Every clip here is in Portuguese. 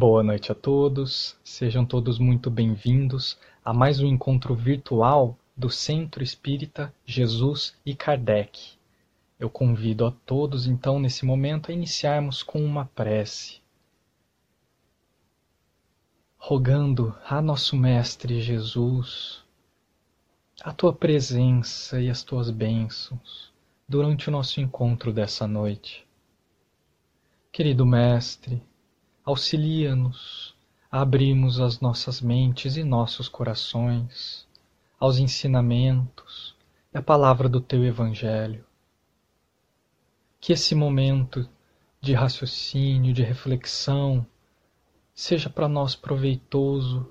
Boa noite a todos, sejam todos muito bem-vindos a mais um encontro virtual do Centro Espírita Jesus e Kardec. Eu convido a todos, então, nesse momento, a iniciarmos com uma prece, rogando a nosso Mestre Jesus a tua presença e as tuas bênçãos durante o nosso encontro dessa noite. Querido Mestre, auxilia-nos a abrirmos as nossas mentes e nossos corações aos ensinamentos e à palavra do teu Evangelho. Que esse momento de raciocínio, de reflexão, seja para nós proveitoso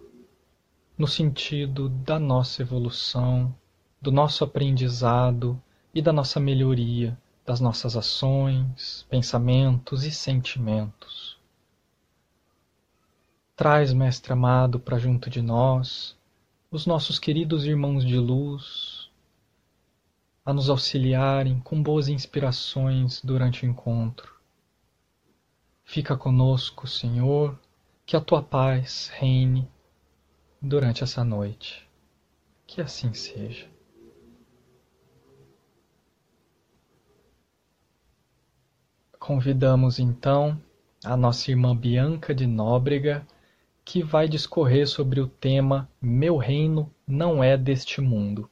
no sentido da nossa evolução, do nosso aprendizado e da nossa melhoria das nossas ações, pensamentos e sentimentos. Traz, Mestre amado, para junto de nós os nossos queridos irmãos de luz a nos auxiliarem com boas inspirações durante o encontro. Fica conosco, Senhor, que a tua paz reine durante essa noite. Que assim seja. Convidamos então a nossa irmã Bianca de Nóbrega, que vai discorrer sobre o tema Meu Reino não é deste mundo.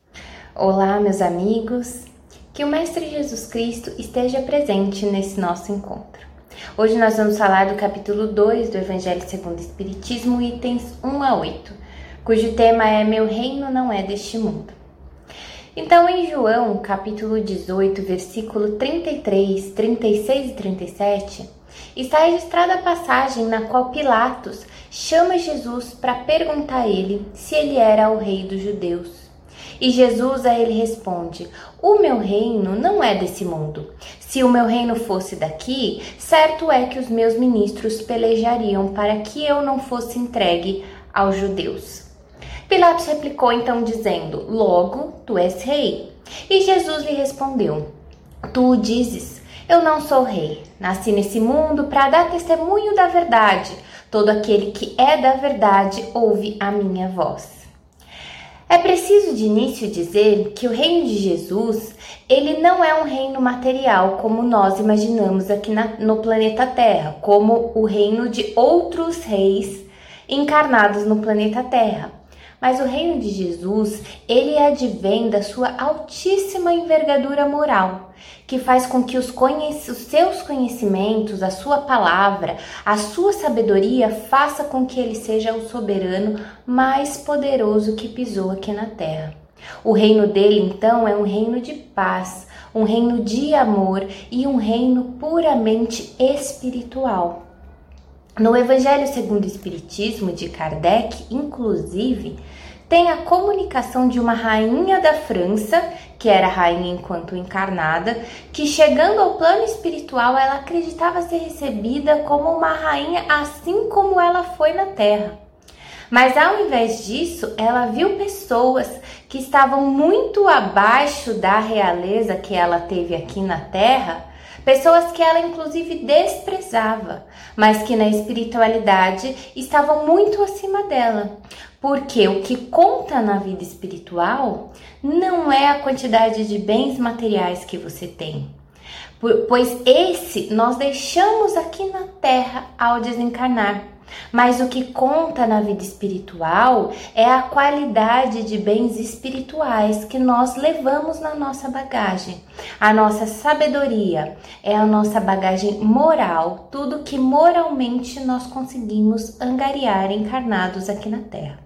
Olá, meus amigos. Que o Mestre Jesus Cristo esteja presente nesse nosso encontro. Hoje nós vamos falar do capítulo 2 do Evangelho segundo o Espiritismo, itens 1 a 8 cujo tema é Meu reino não é deste mundo. Então, em João, capítulo 18, versículo 33, 36 e 37, está registrada a passagem na qual Pilatos chama Jesus para perguntar a ele se ele era o rei dos judeus. E Jesus a ele responde: O meu reino não é desse mundo. Se o meu reino fosse daqui, certo é que os meus ministros pelejariam para que eu não fosse entregue aos judeus. Pilatos replicou então, dizendo: Logo, tu és rei. E Jesus lhe respondeu: Tu o dizes, eu não sou rei. Nasci nesse mundo para dar testemunho da verdade. Todo aquele que é da verdade ouve a minha voz. É preciso de início dizer que o reino de Jesus, ele não é um reino material como nós imaginamos aqui na, no planeta Terra, como o reino de outros reis encarnados no planeta Terra. Mas o reino de Jesus, ele advém da sua altíssima envergadura moral, que faz com que os, os, seus conhecimentos, a sua palavra, a sua sabedoria faça com que ele seja o soberano mais poderoso que pisou aqui na terra. O reino dele, então, é um reino de paz, um reino de amor e um reino puramente espiritual. No Evangelho segundo o Espiritismo de Kardec, inclusive, tem a comunicação de uma rainha da França, que era rainha enquanto encarnada, que chegando ao plano espiritual ela acreditava ser recebida como uma rainha assim como ela foi na Terra. Mas ao invés disso, ela viu pessoas que estavam muito abaixo da realeza que ela teve aqui na Terra pessoas que ela inclusive desprezava, mas que na espiritualidade estavam muito acima dela. Porque o que conta na vida espiritual não é a quantidade de bens materiais que você tem, pois esse nós deixamos aqui na terra ao desencarnar. Mas o que conta na vida espiritual é a qualidade de bens espirituais que nós levamos na nossa bagagem. A nossa sabedoria é a nossa bagagem moral, tudo que moralmente nós conseguimos angariar encarnados aqui na Terra.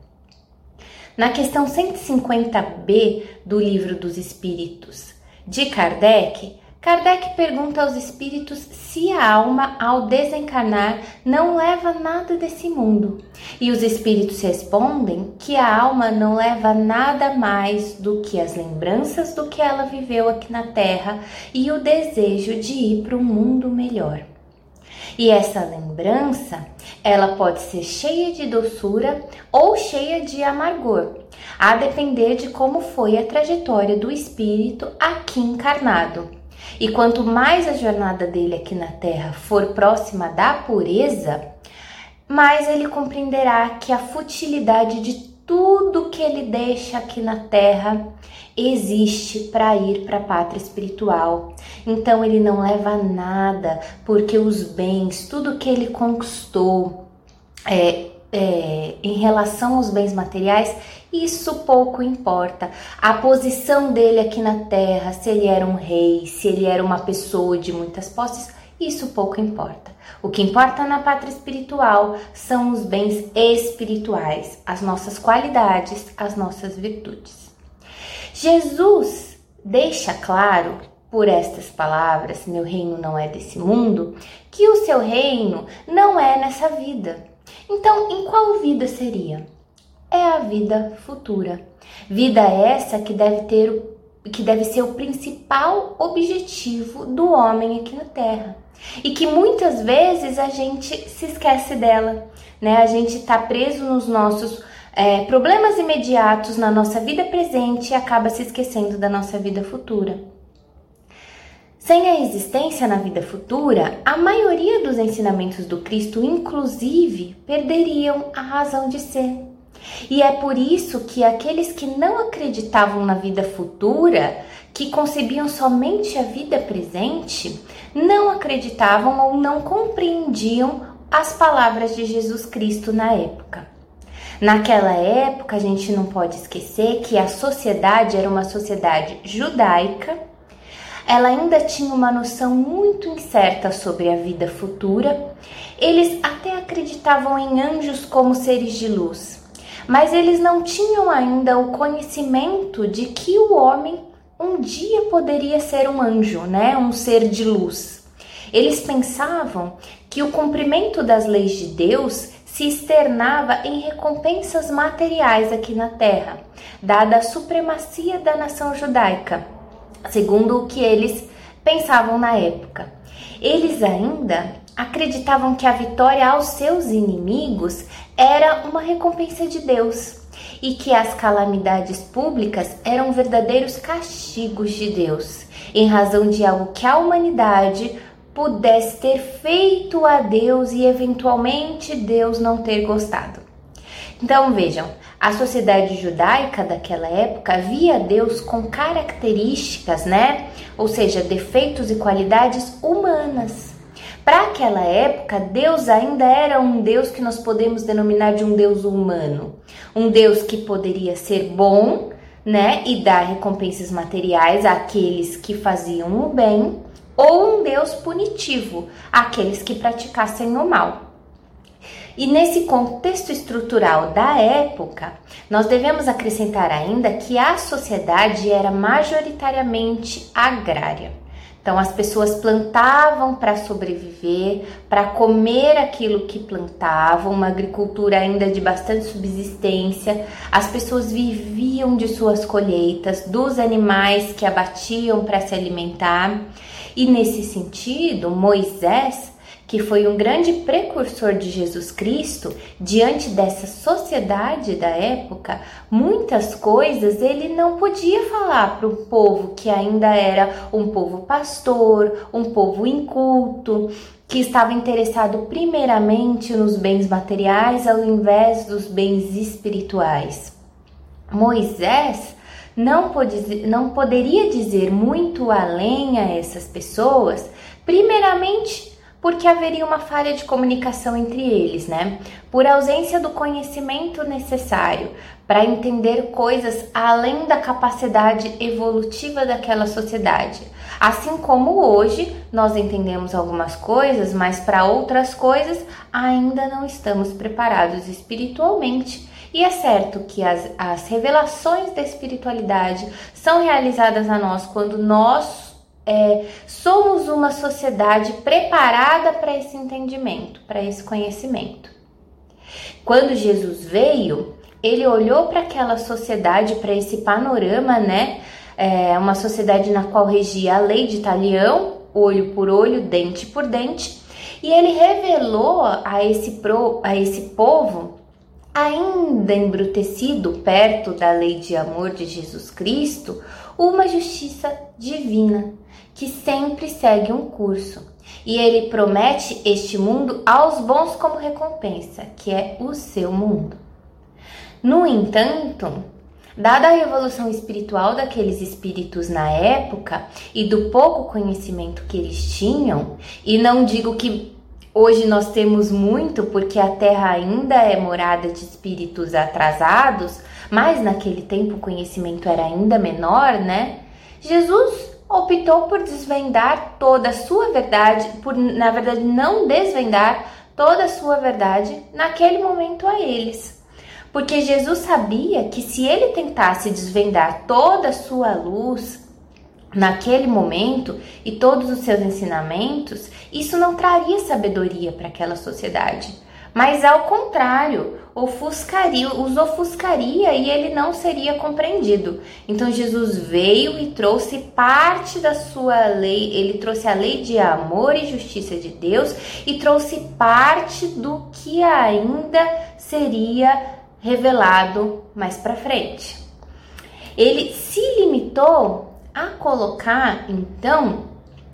Na questão 150b do Livro dos Espíritos de Kardec, Kardec pergunta aos espíritos se a alma, ao desencarnar, não leva nada desse mundo. E os espíritos respondem que a alma não leva nada mais do que as lembranças do que ela viveu aqui na Terra e o desejo de ir para um mundo melhor. E essa lembrança, ela pode ser cheia de doçura ou cheia de amargor, a depender de como foi a trajetória do espírito aqui encarnado. E quanto mais a jornada dele aqui na Terra for próxima da pureza, mais ele compreenderá que a futilidade de tudo que ele deixa aqui na terra existe para ir para a pátria espiritual. Então ele não leva nada, porque os bens, tudo que ele conquistou é, é, em relação aos bens materiais, isso pouco importa. A posição dele aqui na terra, se ele era um rei, se ele era uma pessoa de muitas posses, isso pouco importa. O que importa na pátria espiritual são os bens espirituais, as nossas qualidades, as nossas virtudes. Jesus deixa claro por estas palavras, meu reino não é desse mundo, que o seu reino não é nessa vida. Então, em qual vida seria? É a vida futura. Vida essa que deve ter que deve ser o principal objetivo do homem aqui na Terra e que muitas vezes a gente se esquece dela, né? A gente está preso nos nossos é, problemas imediatos, na nossa vida presente e acaba se esquecendo da nossa vida futura. Sem a existência na vida futura, a maioria dos ensinamentos do Cristo, inclusive, perderiam a razão de ser. E é por isso que aqueles que não acreditavam na vida futura, que concebiam somente a vida presente, não acreditavam ou não compreendiam as palavras de Jesus Cristo na época. Naquela época, a gente não pode esquecer que a sociedade era uma sociedade judaica. Ela ainda tinha uma noção muito incerta sobre a vida futura. Eles até acreditavam em anjos como seres de luz, mas eles não tinham ainda o conhecimento de que o homem um dia poderia ser um anjo, né? Um ser de luz. Eles pensavam que o cumprimento das leis de Deus se externava em recompensas materiais aqui na terra, dada a supremacia da nação judaica, segundo o que eles pensavam na época. Eles ainda acreditavam que a vitória aos seus inimigos era uma recompensa de Deus e que as calamidades públicas eram verdadeiros castigos de Deus, em razão de algo que a humanidade pudesse ter feito a Deus e eventualmente Deus não ter gostado. Então vejam, a sociedade judaica daquela época via Deus com características, né? Ou seja, defeitos e qualidades humanas. Para aquela época, Deus ainda era um Deus que nós podemos denominar de um Deus humano, um Deus que poderia ser bom, né, e dar recompensas materiais àqueles que faziam o bem, ou um Deus punitivo, àqueles que praticassem o mal. E nesse contexto estrutural da época, nós devemos acrescentar ainda que a sociedade era majoritariamente agrária. Então as pessoas plantavam para sobreviver, para comer aquilo que plantavam, uma agricultura ainda de bastante subsistência. As pessoas viviam de suas colheitas, dos animais que abatiam para se alimentar. E nesse sentido, Moisés que foi um grande precursor de Jesus Cristo, diante dessa sociedade da época, muitas coisas ele não podia falar para o povo que ainda era um povo pastor, um povo inculto, que estava interessado primeiramente nos bens materiais ao invés dos bens espirituais. Moisés não, pode, não poderia dizer muito além a essas pessoas, primeiramente porque haveria uma falha de comunicação entre eles, né? Por ausência do conhecimento necessário para entender coisas além da capacidade evolutiva daquela sociedade. Assim como hoje nós entendemos algumas coisas, mas para outras coisas ainda não estamos preparados espiritualmente. E é certo que as, as revelações da espiritualidade são realizadas a nós quando nós é, somos uma sociedade preparada para esse entendimento, para esse conhecimento. Quando Jesus veio, ele olhou para aquela sociedade, para esse panorama, né? É uma sociedade na qual regia a lei de talião, olho por olho, dente por dente, e ele revelou a esse, pro, a esse povo, ainda embrutecido perto da lei de amor de Jesus Cristo, uma justiça divina que sempre segue um curso. E ele promete este mundo aos bons como recompensa, que é o seu mundo. No entanto, dada a revolução espiritual daqueles espíritos na época e do pouco conhecimento que eles tinham, e não digo que hoje nós temos muito, porque a Terra ainda é morada de espíritos atrasados, mas naquele tempo o conhecimento era ainda menor, né? Jesus optou por desvendar toda a sua verdade, por na verdade não desvendar toda a sua verdade naquele momento a eles. Porque Jesus sabia que se ele tentasse desvendar toda a sua luz naquele momento e todos os seus ensinamentos, isso não traria sabedoria para aquela sociedade. Mas ao contrário, ofuscaria, os ofuscaria e ele não seria compreendido. Então Jesus veio e trouxe parte da sua lei, ele trouxe a lei de amor e justiça de Deus e trouxe parte do que ainda seria revelado mais para frente. Ele se limitou a colocar então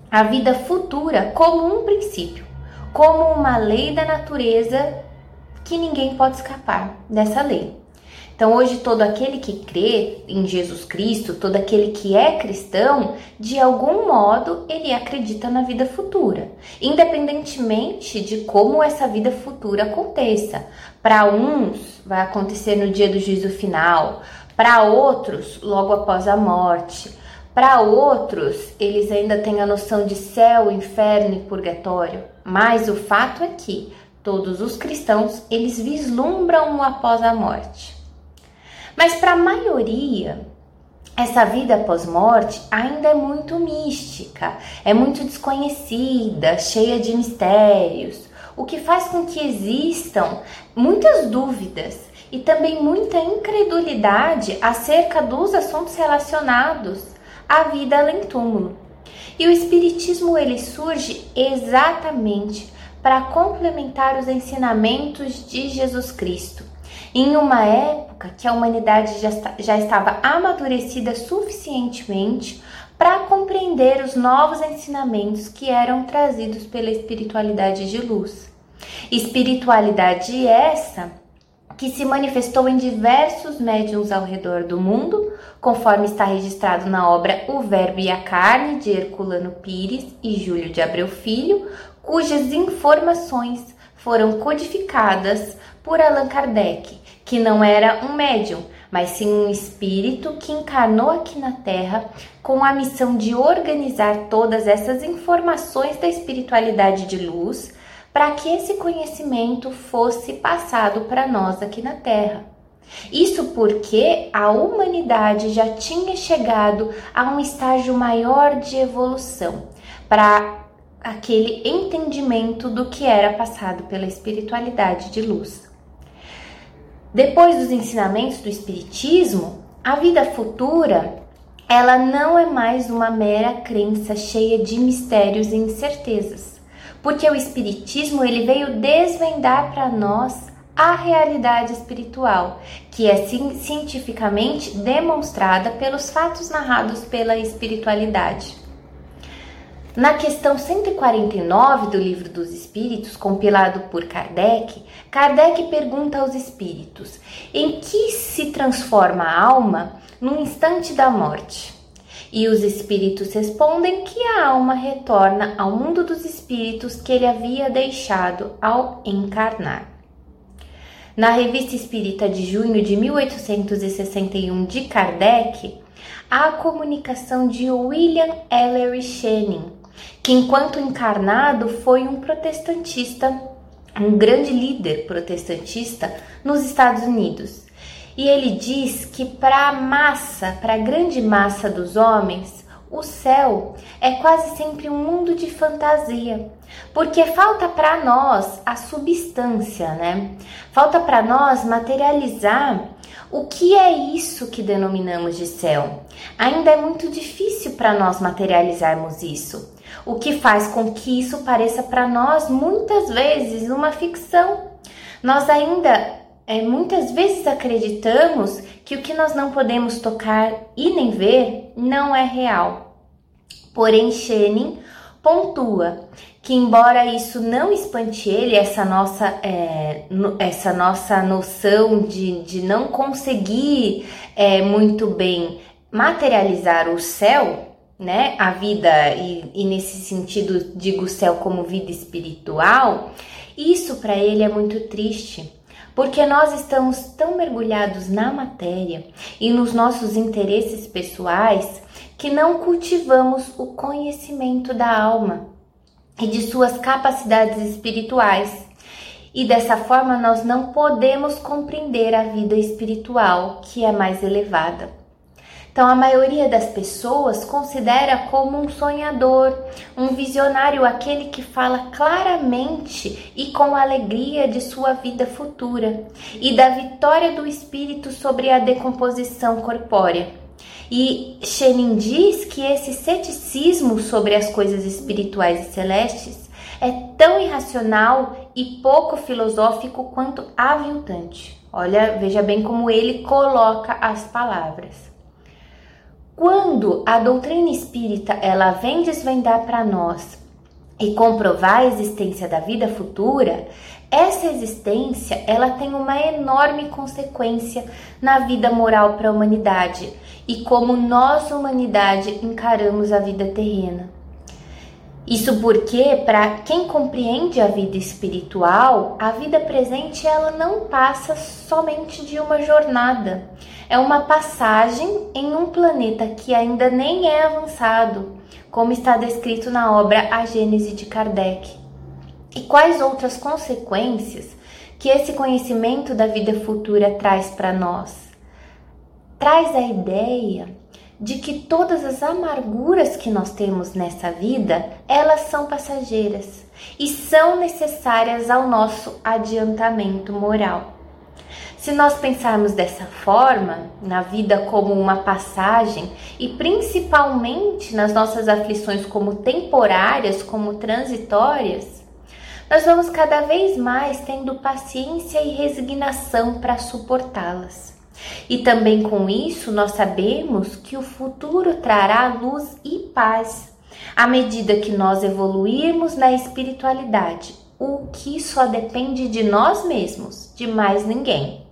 a vida futura como um princípio, como uma lei da natureza que ninguém pode escapar dessa lei. Então, hoje, todo aquele que crê em Jesus Cristo, todo aquele que é cristão, de algum modo, ele acredita na vida futura, independentemente de como essa vida futura aconteça. Para uns, vai acontecer no dia do juízo final, para outros, logo após a morte. Para outros, eles ainda têm a noção de céu, inferno e purgatório. Mas o fato é que todos os cristãos, eles vislumbram o após a morte. Mas para a maioria, essa vida após morte ainda é muito mística, é muito desconhecida, cheia de mistérios, o que faz com que existam muitas dúvidas e também muita incredulidade acerca dos assuntos relacionados à vida além túmulo. E o espiritismo ele surge exatamente para complementar os ensinamentos de Jesus Cristo em uma época que a humanidade já, já estava amadurecida suficientemente para compreender os novos ensinamentos que eram trazidos pela espiritualidade de luz. Espiritualidade essa que se manifestou em diversos médiums ao redor do mundo, conforme está registrado na obra O Verbo e a Carne, de Herculano Pires e Júlio de Abreu Filho, cujas informações foram codificadas por Allan Kardec, que não era um médium, mas sim um espírito que encarnou aqui na Terra com a missão de organizar todas essas informações da espiritualidade de luz para que esse conhecimento fosse passado para nós aqui na Terra. Isso porque a humanidade já tinha chegado a um estágio maior de evolução para aquele entendimento do que era passado pela espiritualidade de luz. Depois dos ensinamentos do espiritismo, a vida futura, ela não é mais uma mera crença cheia de mistérios e incertezas, porque o espiritismo ele veio desvendar para nós a realidade espiritual, que é cientificamente demonstrada pelos fatos narrados pela espiritualidade. Na questão 149 do Livro dos Espíritos, compilado por Kardec, Kardec pergunta aos espíritos: em que se transforma a alma no instante da morte? E os espíritos respondem que a alma retorna ao mundo dos espíritos que ele havia deixado ao encarnar. Na Revista Espírita de junho de 1861 de Kardec, há a comunicação de William Ellery Channing, que enquanto encarnado foi um protestantista, um grande líder protestantista nos Estados Unidos. E ele diz que para a massa, para a grande massa dos homens, o céu é quase sempre um mundo de fantasia, porque falta para nós a substância, né? Falta para nós materializar o que é isso que denominamos de céu. Ainda é muito difícil para nós materializarmos isso o que faz com que isso pareça para nós muitas vezes uma ficção. Nós ainda é, muitas vezes acreditamos que o que nós não podemos tocar e nem ver não é real. Porém, Shenin pontua que embora isso não espante ele, essa nossa, é, essa nossa noção de, de não conseguir é, muito bem materializar o céu, né, a vida, e, e nesse sentido digo céu como vida espiritual, isso para ele é muito triste, porque nós estamos tão mergulhados na matéria e nos nossos interesses pessoais que não cultivamos o conhecimento da alma e de suas capacidades espirituais. E dessa forma nós não podemos compreender a vida espiritual que é mais elevada. Então, a maioria das pessoas considera como um sonhador, um visionário aquele que fala claramente e com alegria de sua vida futura e da vitória do espírito sobre a decomposição corpórea. E Shenin diz que esse ceticismo sobre as coisas espirituais e celestes é tão irracional e pouco filosófico quanto aviltante. Olha, veja bem como ele coloca as palavras. Quando a doutrina espírita ela vem desvendar para nós e comprovar a existência da vida futura, essa existência ela tem uma enorme consequência na vida moral para a humanidade e como nós humanidade encaramos a vida terrena. Isso porque para quem compreende a vida espiritual, a vida presente ela não passa somente de uma jornada é uma passagem em um planeta que ainda nem é avançado, como está descrito na obra A Gênese de Kardec. E quais outras consequências que esse conhecimento da vida futura traz para nós? Traz a ideia de que todas as amarguras que nós temos nessa vida, elas são passageiras e são necessárias ao nosso adiantamento moral. Se nós pensarmos dessa forma, na vida como uma passagem e principalmente nas nossas aflições como temporárias, como transitórias, nós vamos cada vez mais tendo paciência e resignação para suportá-las. E também com isso, nós sabemos que o futuro trará luz e paz à medida que nós evoluirmos na espiritualidade, o que só depende de nós mesmos, de mais ninguém.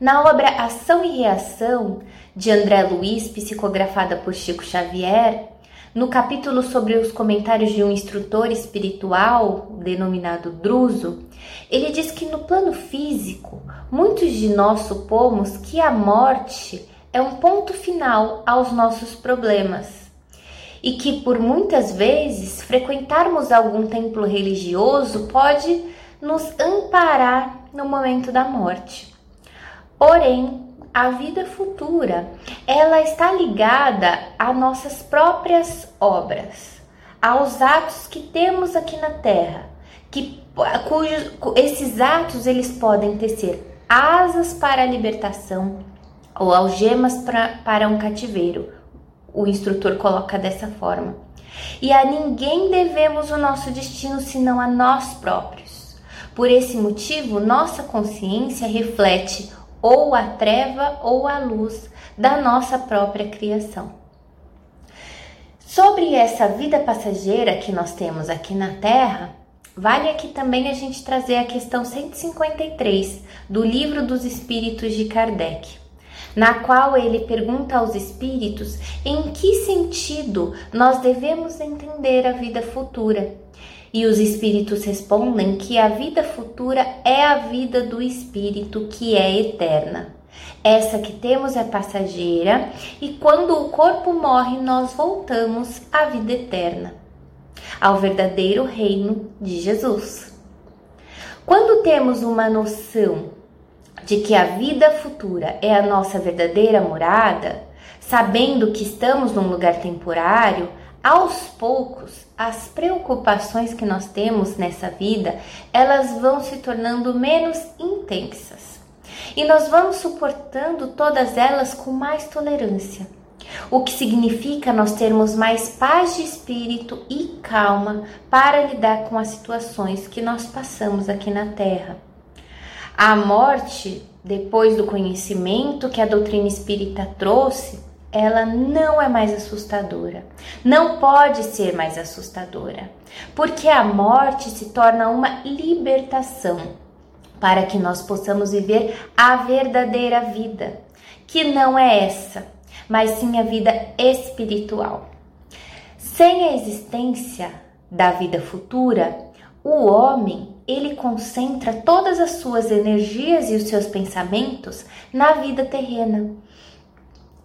Na obra Ação e Reação, de André Luiz, psicografada por Chico Xavier, no capítulo sobre os comentários de um instrutor espiritual, denominado Druso, ele diz que no plano físico, muitos de nós supomos que a morte é um ponto final aos nossos problemas e que por muitas vezes frequentarmos algum templo religioso pode nos amparar no momento da morte. Porém, a vida futura, ela está ligada a nossas próprias obras, aos atos que temos aqui na Terra, que cujos, esses atos eles podem ter asas para a libertação ou algemas pra, para um cativeiro. O instrutor coloca dessa forma. E a ninguém devemos o nosso destino senão a nós próprios. Por esse motivo, nossa consciência reflete ou a treva ou a luz da nossa própria criação. Sobre essa vida passageira que nós temos aqui na Terra, vale aqui também a gente trazer a questão 153 do Livro dos Espíritos de Kardec, na qual ele pergunta aos espíritos em que sentido nós devemos entender a vida futura e os espíritos respondem que a vida futura é a vida do espírito que é eterna. Essa que temos é passageira e quando o corpo morre, nós voltamos à vida eterna, ao verdadeiro reino de Jesus. Quando temos uma noção de que a vida futura é a nossa verdadeira morada, sabendo que estamos num lugar temporário, aos poucos, as preocupações que nós temos nessa vida, elas vão se tornando menos intensas. E nós vamos suportando todas elas com mais tolerância. O que significa nós termos mais paz de espírito e calma para lidar com as situações que nós passamos aqui na Terra. A morte, depois do conhecimento que a doutrina espírita trouxe, ela não é mais assustadora. Não pode ser mais assustadora, porque a morte se torna uma libertação para que nós possamos viver a verdadeira vida, que não é essa, mas sim a vida espiritual. Sem a existência da vida futura, o homem, ele concentra todas as suas energias e os seus pensamentos na vida terrena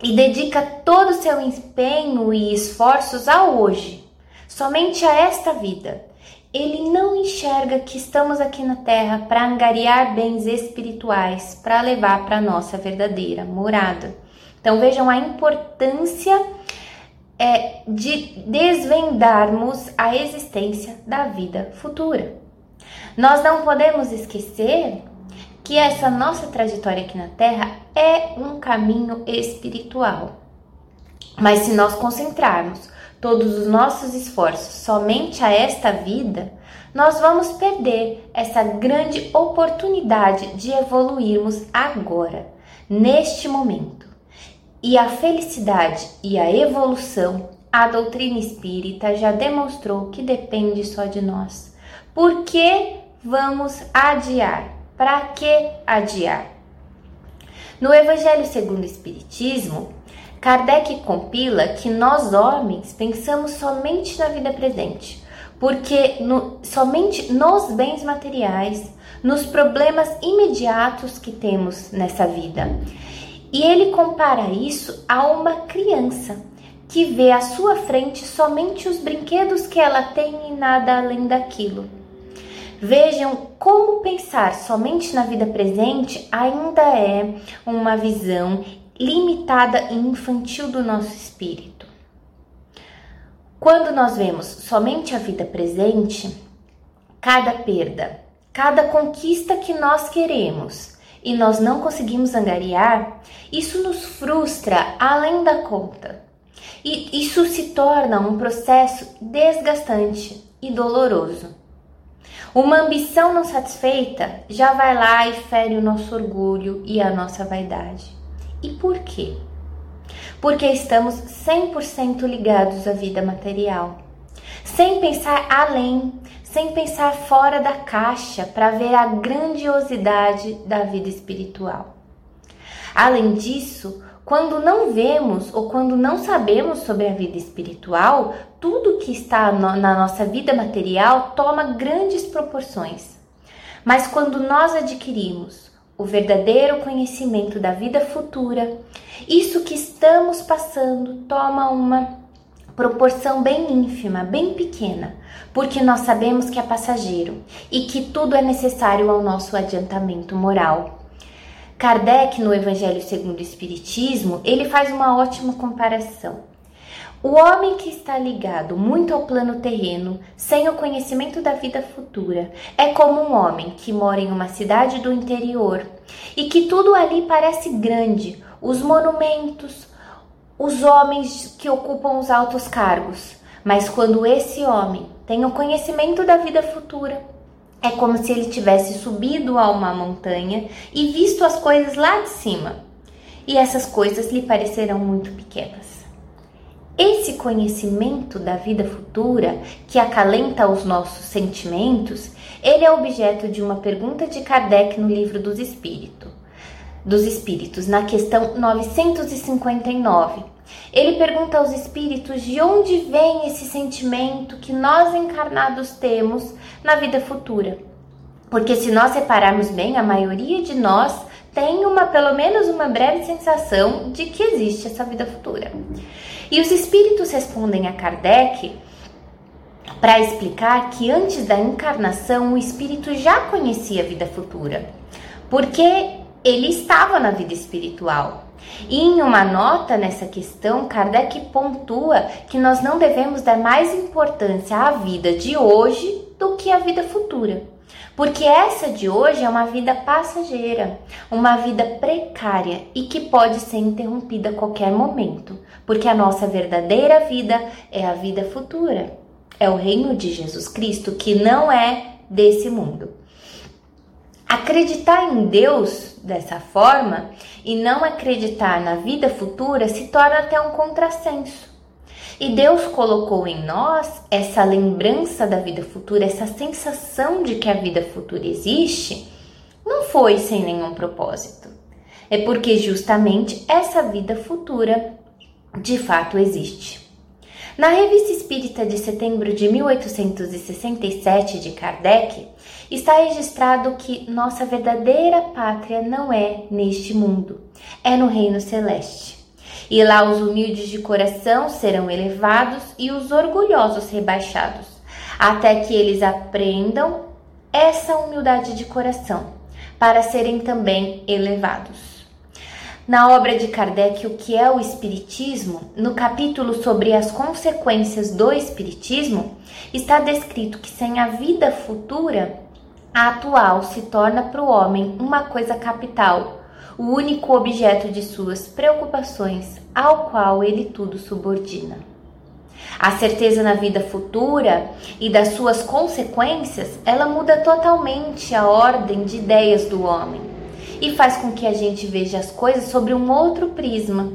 e dedica todo o seu empenho e esforços ao hoje, somente a esta vida. Ele não enxerga que estamos aqui na Terra para angariar bens espirituais, para levar para a nossa verdadeira morada. Então vejam a importância é, de desvendarmos a existência da vida futura. Nós não podemos esquecer que essa nossa trajetória aqui na Terra é um caminho espiritual. Mas se nós concentrarmos todos os nossos esforços somente a esta vida, nós vamos perder essa grande oportunidade de evoluirmos agora, neste momento. E a felicidade e a evolução, a doutrina espírita já demonstrou que depende só de nós. Por que vamos adiar? Para que adiar? No Evangelho segundo o Espiritismo, Kardec compila que nós homens pensamos somente na vida presente, porque no, somente nos bens materiais, nos problemas imediatos que temos nessa vida. E ele compara isso a uma criança que vê à sua frente somente os brinquedos que ela tem e nada além daquilo. Vejam como pensar somente na vida presente ainda é uma visão limitada e infantil do nosso espírito. Quando nós vemos somente a vida presente, cada perda, cada conquista que nós queremos e nós não conseguimos angariar, isso nos frustra além da conta. E isso se torna um processo desgastante e doloroso. Uma ambição não satisfeita já vai lá e fere o nosso orgulho e a nossa vaidade. E por quê? Porque estamos 100% ligados à vida material, sem pensar além, sem pensar fora da caixa para ver a grandiosidade da vida espiritual. Além disso, quando não vemos ou quando não sabemos sobre a vida espiritual, tudo que está na nossa vida material toma grandes proporções. Mas quando nós adquirimos o verdadeiro conhecimento da vida futura, isso que estamos passando toma uma proporção bem ínfima, bem pequena, porque nós sabemos que é passageiro e que tudo é necessário ao nosso adiantamento moral. Kardec, no Evangelho segundo o Espiritismo, ele faz uma ótima comparação. O homem que está ligado muito ao plano terreno, sem o conhecimento da vida futura, é como um homem que mora em uma cidade do interior e que tudo ali parece grande, os monumentos, os homens que ocupam os altos cargos. Mas quando esse homem tem o conhecimento da vida futura, é como se ele tivesse subido a uma montanha e visto as coisas lá de cima, e essas coisas lhe parecerão muito pequenas. Esse conhecimento da vida futura, que acalenta os nossos sentimentos, ele é objeto de uma pergunta de Kardec no livro dos Espíritos, dos Espíritos, na questão 959 ele pergunta aos espíritos de onde vem esse sentimento que nós encarnados temos na vida futura. Porque se nós repararmos bem, a maioria de nós tem uma pelo menos uma breve sensação de que existe essa vida futura. E os espíritos respondem a Kardec para explicar que antes da encarnação o espírito já conhecia a vida futura, porque ele estava na vida espiritual. E em uma nota nessa questão, Kardec pontua que nós não devemos dar mais importância à vida de hoje do que à vida futura. Porque essa de hoje é uma vida passageira, uma vida precária e que pode ser interrompida a qualquer momento, porque a nossa verdadeira vida é a vida futura. É o reino de Jesus Cristo que não é desse mundo. Acreditar em Deus dessa forma e não acreditar na vida futura se torna até um contrassenso. E Deus colocou em nós essa lembrança da vida futura, essa sensação de que a vida futura existe, não foi sem nenhum propósito. É porque justamente essa vida futura de fato existe. Na Revista Espírita de setembro de 1867 de Kardec, está registrado que nossa verdadeira pátria não é neste mundo, é no reino celeste. E lá os humildes de coração serão elevados e os orgulhosos rebaixados, até que eles aprendam essa humildade de coração, para serem também elevados. Na obra de Kardec, O que é o Espiritismo, no capítulo sobre as consequências do Espiritismo, está descrito que sem a vida futura, a atual se torna para o homem uma coisa capital, o único objeto de suas preocupações, ao qual ele tudo subordina. A certeza na vida futura e das suas consequências, ela muda totalmente a ordem de ideias do homem e faz com que a gente veja as coisas sobre um outro prisma.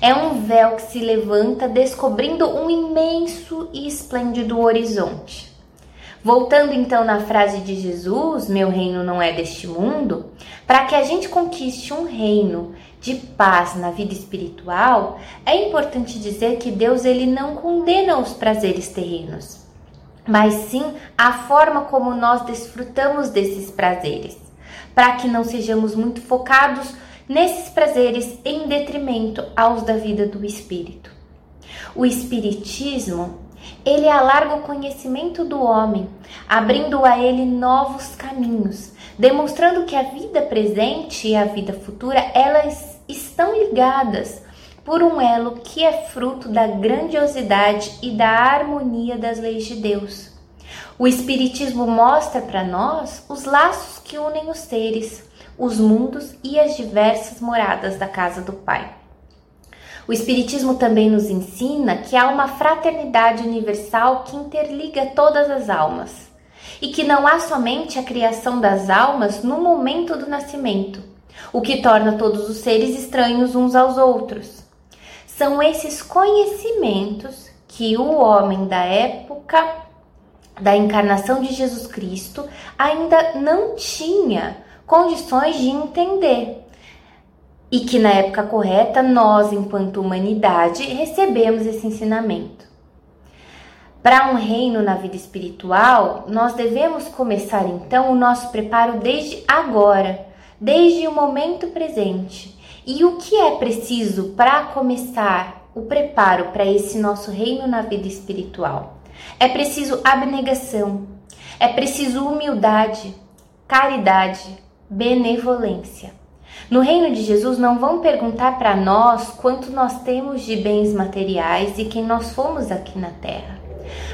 É um véu que se levanta, descobrindo um imenso e esplêndido horizonte. Voltando então na frase de Jesus, meu reino não é deste mundo, para que a gente conquiste um reino de paz na vida espiritual, é importante dizer que Deus ele não condena os prazeres terrenos, mas sim a forma como nós desfrutamos desses prazeres para que não sejamos muito focados nesses prazeres em detrimento aos da vida do espírito. O espiritismo, ele alarga o conhecimento do homem, abrindo a ele novos caminhos, demonstrando que a vida presente e a vida futura, elas estão ligadas por um elo que é fruto da grandiosidade e da harmonia das leis de Deus. O Espiritismo mostra para nós os laços que unem os seres, os mundos e as diversas moradas da casa do Pai. O Espiritismo também nos ensina que há uma fraternidade universal que interliga todas as almas e que não há somente a criação das almas no momento do nascimento, o que torna todos os seres estranhos uns aos outros. São esses conhecimentos que o homem da época da encarnação de Jesus Cristo ainda não tinha condições de entender. E que na época correta nós, enquanto humanidade, recebemos esse ensinamento. Para um reino na vida espiritual, nós devemos começar então o nosso preparo desde agora, desde o momento presente. E o que é preciso para começar o preparo para esse nosso reino na vida espiritual? É preciso abnegação, é preciso humildade, caridade, benevolência. No reino de Jesus não vão perguntar para nós quanto nós temos de bens materiais e quem nós fomos aqui na terra.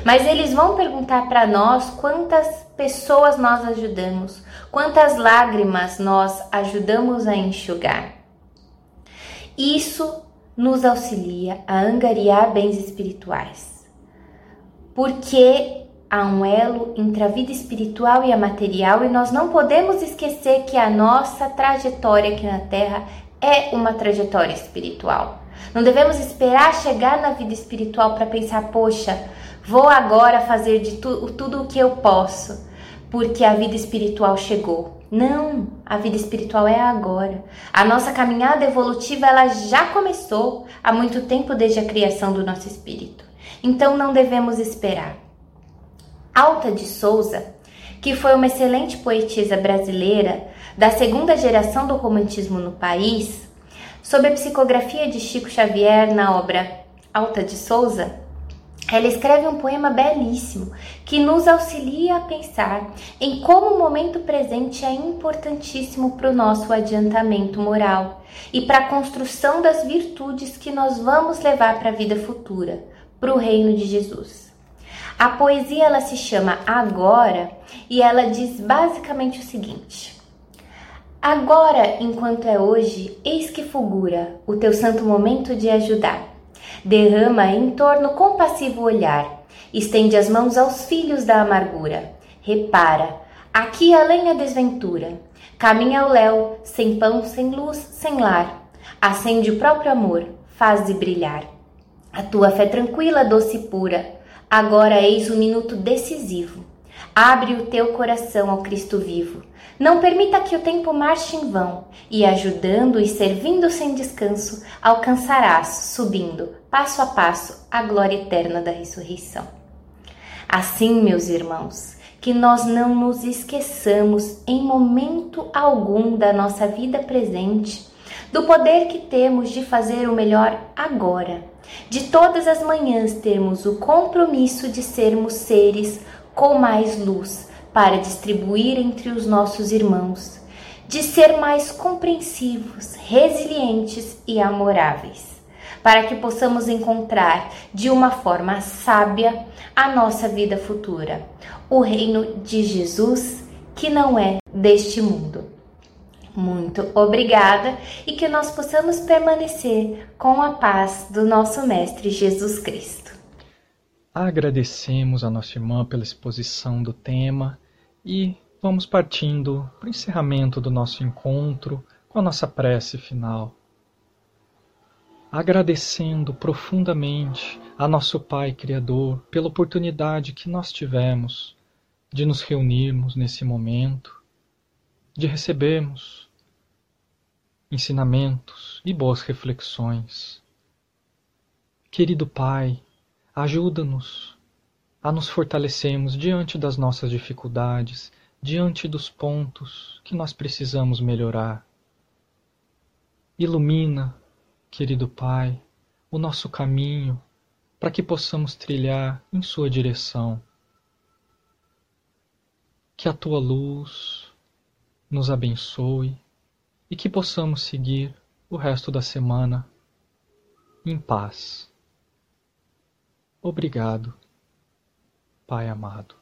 Mas eles vão perguntar para nós quantas pessoas nós ajudamos, quantas lágrimas nós ajudamos a enxugar. Isso nos auxilia a angariar bens espirituais porque há um elo entre a vida espiritual e a material e nós não podemos esquecer que a nossa trajetória aqui na Terra é uma trajetória espiritual. Não devemos esperar chegar na vida espiritual para pensar, poxa, vou agora fazer de tu, tudo o que eu posso, porque a vida espiritual chegou. Não, a vida espiritual é agora. A nossa caminhada evolutiva ela já começou há muito tempo desde a criação do nosso espírito então não devemos esperar. Alta de Souza, que foi uma excelente poetisa brasileira da segunda geração do romantismo no país, sob a psicografia de Chico Xavier na obra Alta de Souza, ela escreve um poema belíssimo que nos auxilia a pensar em como o momento presente é importantíssimo para o nosso adiantamento moral e para a construção das virtudes que nós vamos levar para a vida futura, para o reino de Jesus. A poesia ela se chama Agora e ela diz basicamente o seguinte: Agora, enquanto é hoje, eis que fulgura o teu santo momento de ajudar. Derrama em torno compassivo olhar, estende as mãos aos filhos da amargura. Repara, aqui além a desventura, Caminha o léu, sem pão, sem luz, sem lar. Acende o próprio amor, faz-de brilhar. A tua fé tranquila, doce e pura, agora eis o minuto decisivo. Abre o teu coração ao Cristo vivo. Não permita que o tempo marche em vão, e ajudando e servindo sem descanso, alcançarás, subindo, passo a passo, a glória eterna da ressurreição. Assim, meus irmãos, que nós não nos esqueçamos em momento algum da nossa vida presente do poder que temos de fazer o melhor agora, de todas as manhãs termos o compromisso de sermos seres com mais luz para distribuir entre os nossos irmãos, de ser mais compreensivos, resilientes e amoráveis, para que possamos encontrar de uma forma sábia a nossa vida futura, o reino de Jesus que não é deste mundo. Muito obrigada e que nós possamos permanecer com a paz do nosso Mestre Jesus Cristo. Agradecemos a nossa irmã pela exposição do tema e vamos partindo para o encerramento do nosso encontro com a nossa prece final. Agradecendo profundamente a nosso Pai Criador pela oportunidade que nós tivemos de nos reunirmos nesse momento, de recebermos ensinamentos e boas reflexões. Querido Pai, Ajuda-nos a nos fortalecermos diante das nossas dificuldades, diante dos pontos que nós precisamos melhorar. Ilumina, querido Pai, o nosso caminho para que possamos trilhar em Sua direção. Que a Tua luz nos abençoe e que possamos seguir o resto da semana em paz. Obrigado, Pai amado.